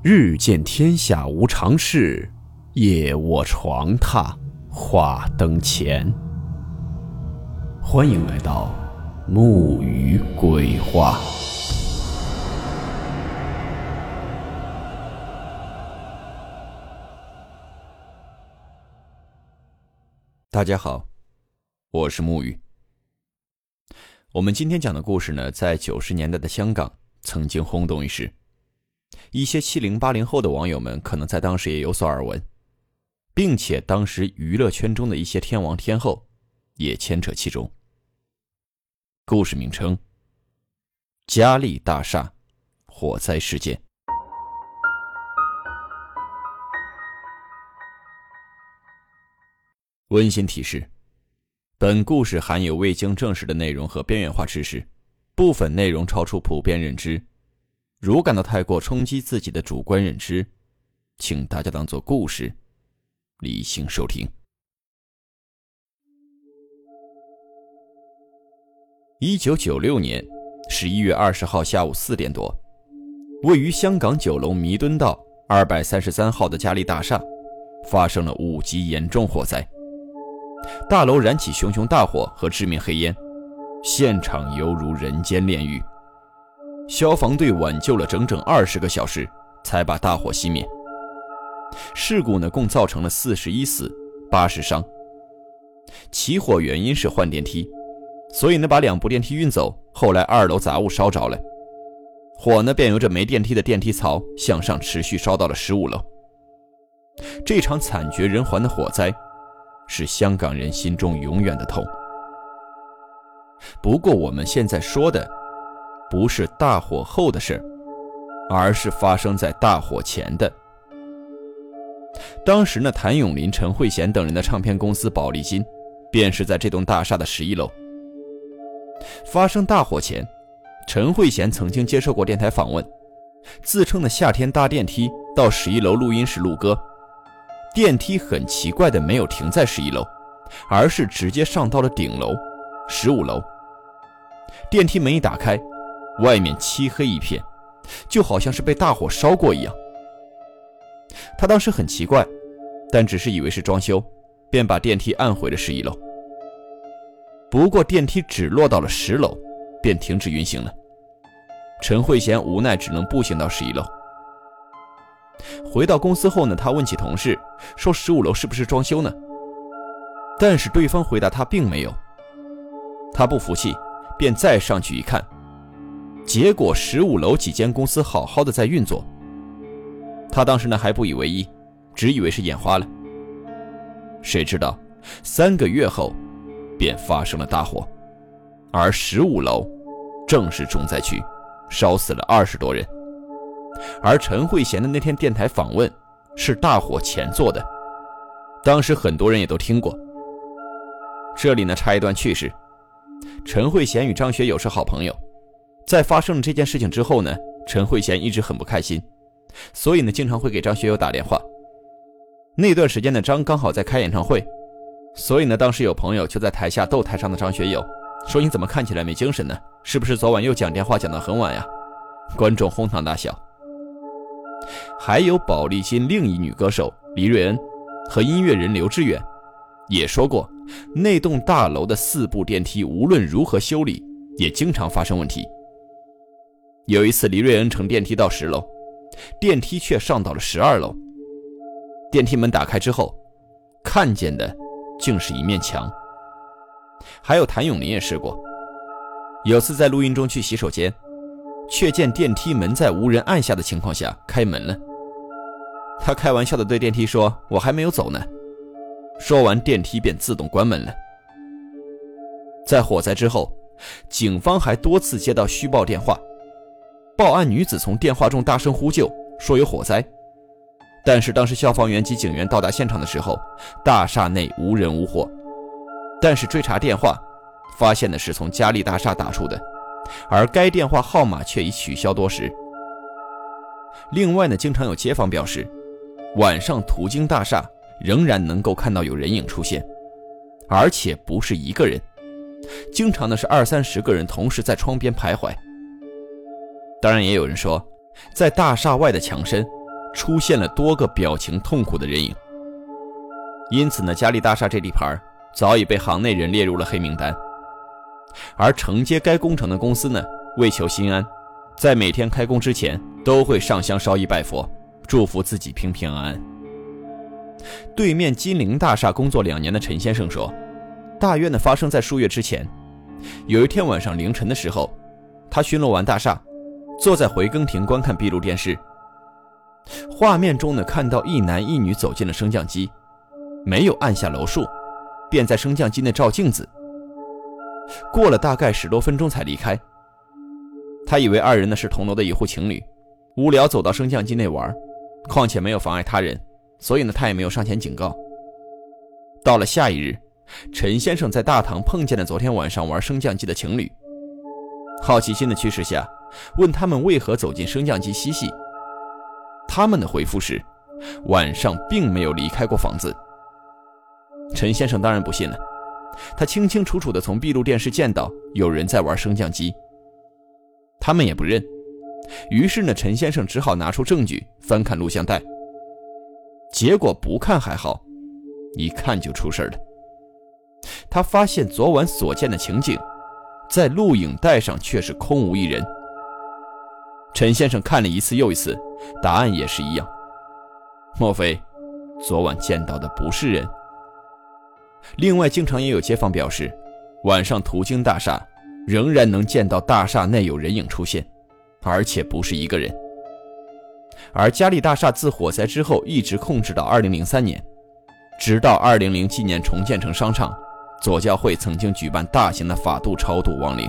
日见天下无常事，夜卧床榻话灯前。欢迎来到木鱼鬼话。大家好，我是木鱼。我们今天讲的故事呢，在九十年代的香港曾经轰动一时。一些七零八零后的网友们可能在当时也有所耳闻，并且当时娱乐圈中的一些天王天后也牵扯其中。故事名称：嘉利大厦火灾事件。温馨提示：本故事含有未经证实的内容和边缘化知识，部分内容超出普遍认知。如感到太过冲击自己的主观认知，请大家当做故事，理性收听。一九九六年十一月二十号下午四点多，位于香港九龙弥敦道二百三十三号的嘉利大厦发生了五级严重火灾，大楼燃起熊熊大火和致命黑烟，现场犹如人间炼狱。消防队挽救了整整二十个小时，才把大火熄灭。事故呢，共造成了四十一死，八十伤。起火原因是换电梯，所以呢，把两部电梯运走。后来二楼杂物烧着了，火呢便由这没电梯的电梯槽向上持续烧到了十五楼。这场惨绝人寰的火灾，是香港人心中永远的痛。不过我们现在说的。不是大火后的事而是发生在大火前的。当时呢，谭咏麟、陈慧娴等人的唱片公司宝丽金，便是在这栋大厦的十一楼。发生大火前，陈慧娴曾经接受过电台访问，自称的夏天搭电梯到十一楼录音室录歌，电梯很奇怪的没有停在十一楼，而是直接上到了顶楼，十五楼。电梯门一打开。外面漆黑一片，就好像是被大火烧过一样。他当时很奇怪，但只是以为是装修，便把电梯按回了十一楼。不过电梯只落到了十楼，便停止运行了。陈慧娴无奈只能步行到十一楼。回到公司后呢，他问起同事，说十五楼是不是装修呢？但是对方回答他并没有。他不服气，便再上去一看。结果十五楼几间公司好好的在运作，他当时呢还不以为意，只以为是眼花了。谁知道三个月后，便发生了大火，而十五楼正是重灾区，烧死了二十多人。而陈慧娴的那天电台访问是大火前做的，当时很多人也都听过。这里呢插一段趣事：陈慧娴与张学友是好朋友。在发生了这件事情之后呢，陈慧娴一直很不开心，所以呢，经常会给张学友打电话。那段时间呢，张刚好在开演唱会，所以呢，当时有朋友就在台下逗台上的张学友，说：“你怎么看起来没精神呢？是不是昨晚又讲电话讲到很晚呀？”观众哄堂大笑。还有宝丽金另一女歌手黎瑞恩和音乐人刘志远，也说过，那栋大楼的四部电梯无论如何修理，也经常发生问题。有一次，黎瑞恩乘电梯到十楼，电梯却上到了十二楼。电梯门打开之后，看见的竟是一面墙。还有谭咏麟也试过，有次在录音中去洗手间，却见电梯门在无人按下的情况下开门了。他开玩笑的对电梯说：“我还没有走呢。”说完，电梯便自动关门了。在火灾之后，警方还多次接到虚报电话。报案女子从电话中大声呼救，说有火灾，但是当时消防员及警员到达现场的时候，大厦内无人无火。但是追查电话，发现的是从嘉利大厦打出的，而该电话号码却已取消多时。另外呢，经常有街坊表示，晚上途经大厦，仍然能够看到有人影出现，而且不是一个人，经常的是二三十个人同时在窗边徘徊。当然，也有人说，在大厦外的墙身出现了多个表情痛苦的人影。因此呢，嘉利大厦这地盘早已被行内人列入了黑名单。而承接该工程的公司呢，为求心安，在每天开工之前都会上香烧衣拜佛，祝福自己平平安安。对面金陵大厦工作两年的陈先生说：“大约呢发生在数月之前，有一天晚上凌晨的时候，他巡逻完大厦，坐在回更亭观看闭路电视。画面中呢看到一男一女走进了升降机，没有按下楼数，便在升降机内照镜子。过了大概十多分钟才离开。他以为二人呢是同楼的一户情侣，无聊走到升降机内玩，况且没有妨碍他人。”所以呢，他也没有上前警告。到了下一日，陈先生在大堂碰见了昨天晚上玩升降机的情侣。好奇心的驱使下，问他们为何走进升降机嬉戏。他们的回复是，晚上并没有离开过房子。陈先生当然不信了，他清清楚楚的从闭路电视见到有人在玩升降机。他们也不认，于是呢，陈先生只好拿出证据翻看录像带。结果不看还好，一看就出事了。他发现昨晚所见的情景，在录影带上却是空无一人。陈先生看了一次又一次，答案也是一样。莫非昨晚见到的不是人？另外，经常也有街坊表示，晚上途经大厦，仍然能见到大厦内有人影出现，而且不是一个人。而嘉利大厦自火灾之后一直控制到二零零三年，直到二零零七年重建成商场，左教会曾经举办大型的法度超度亡灵。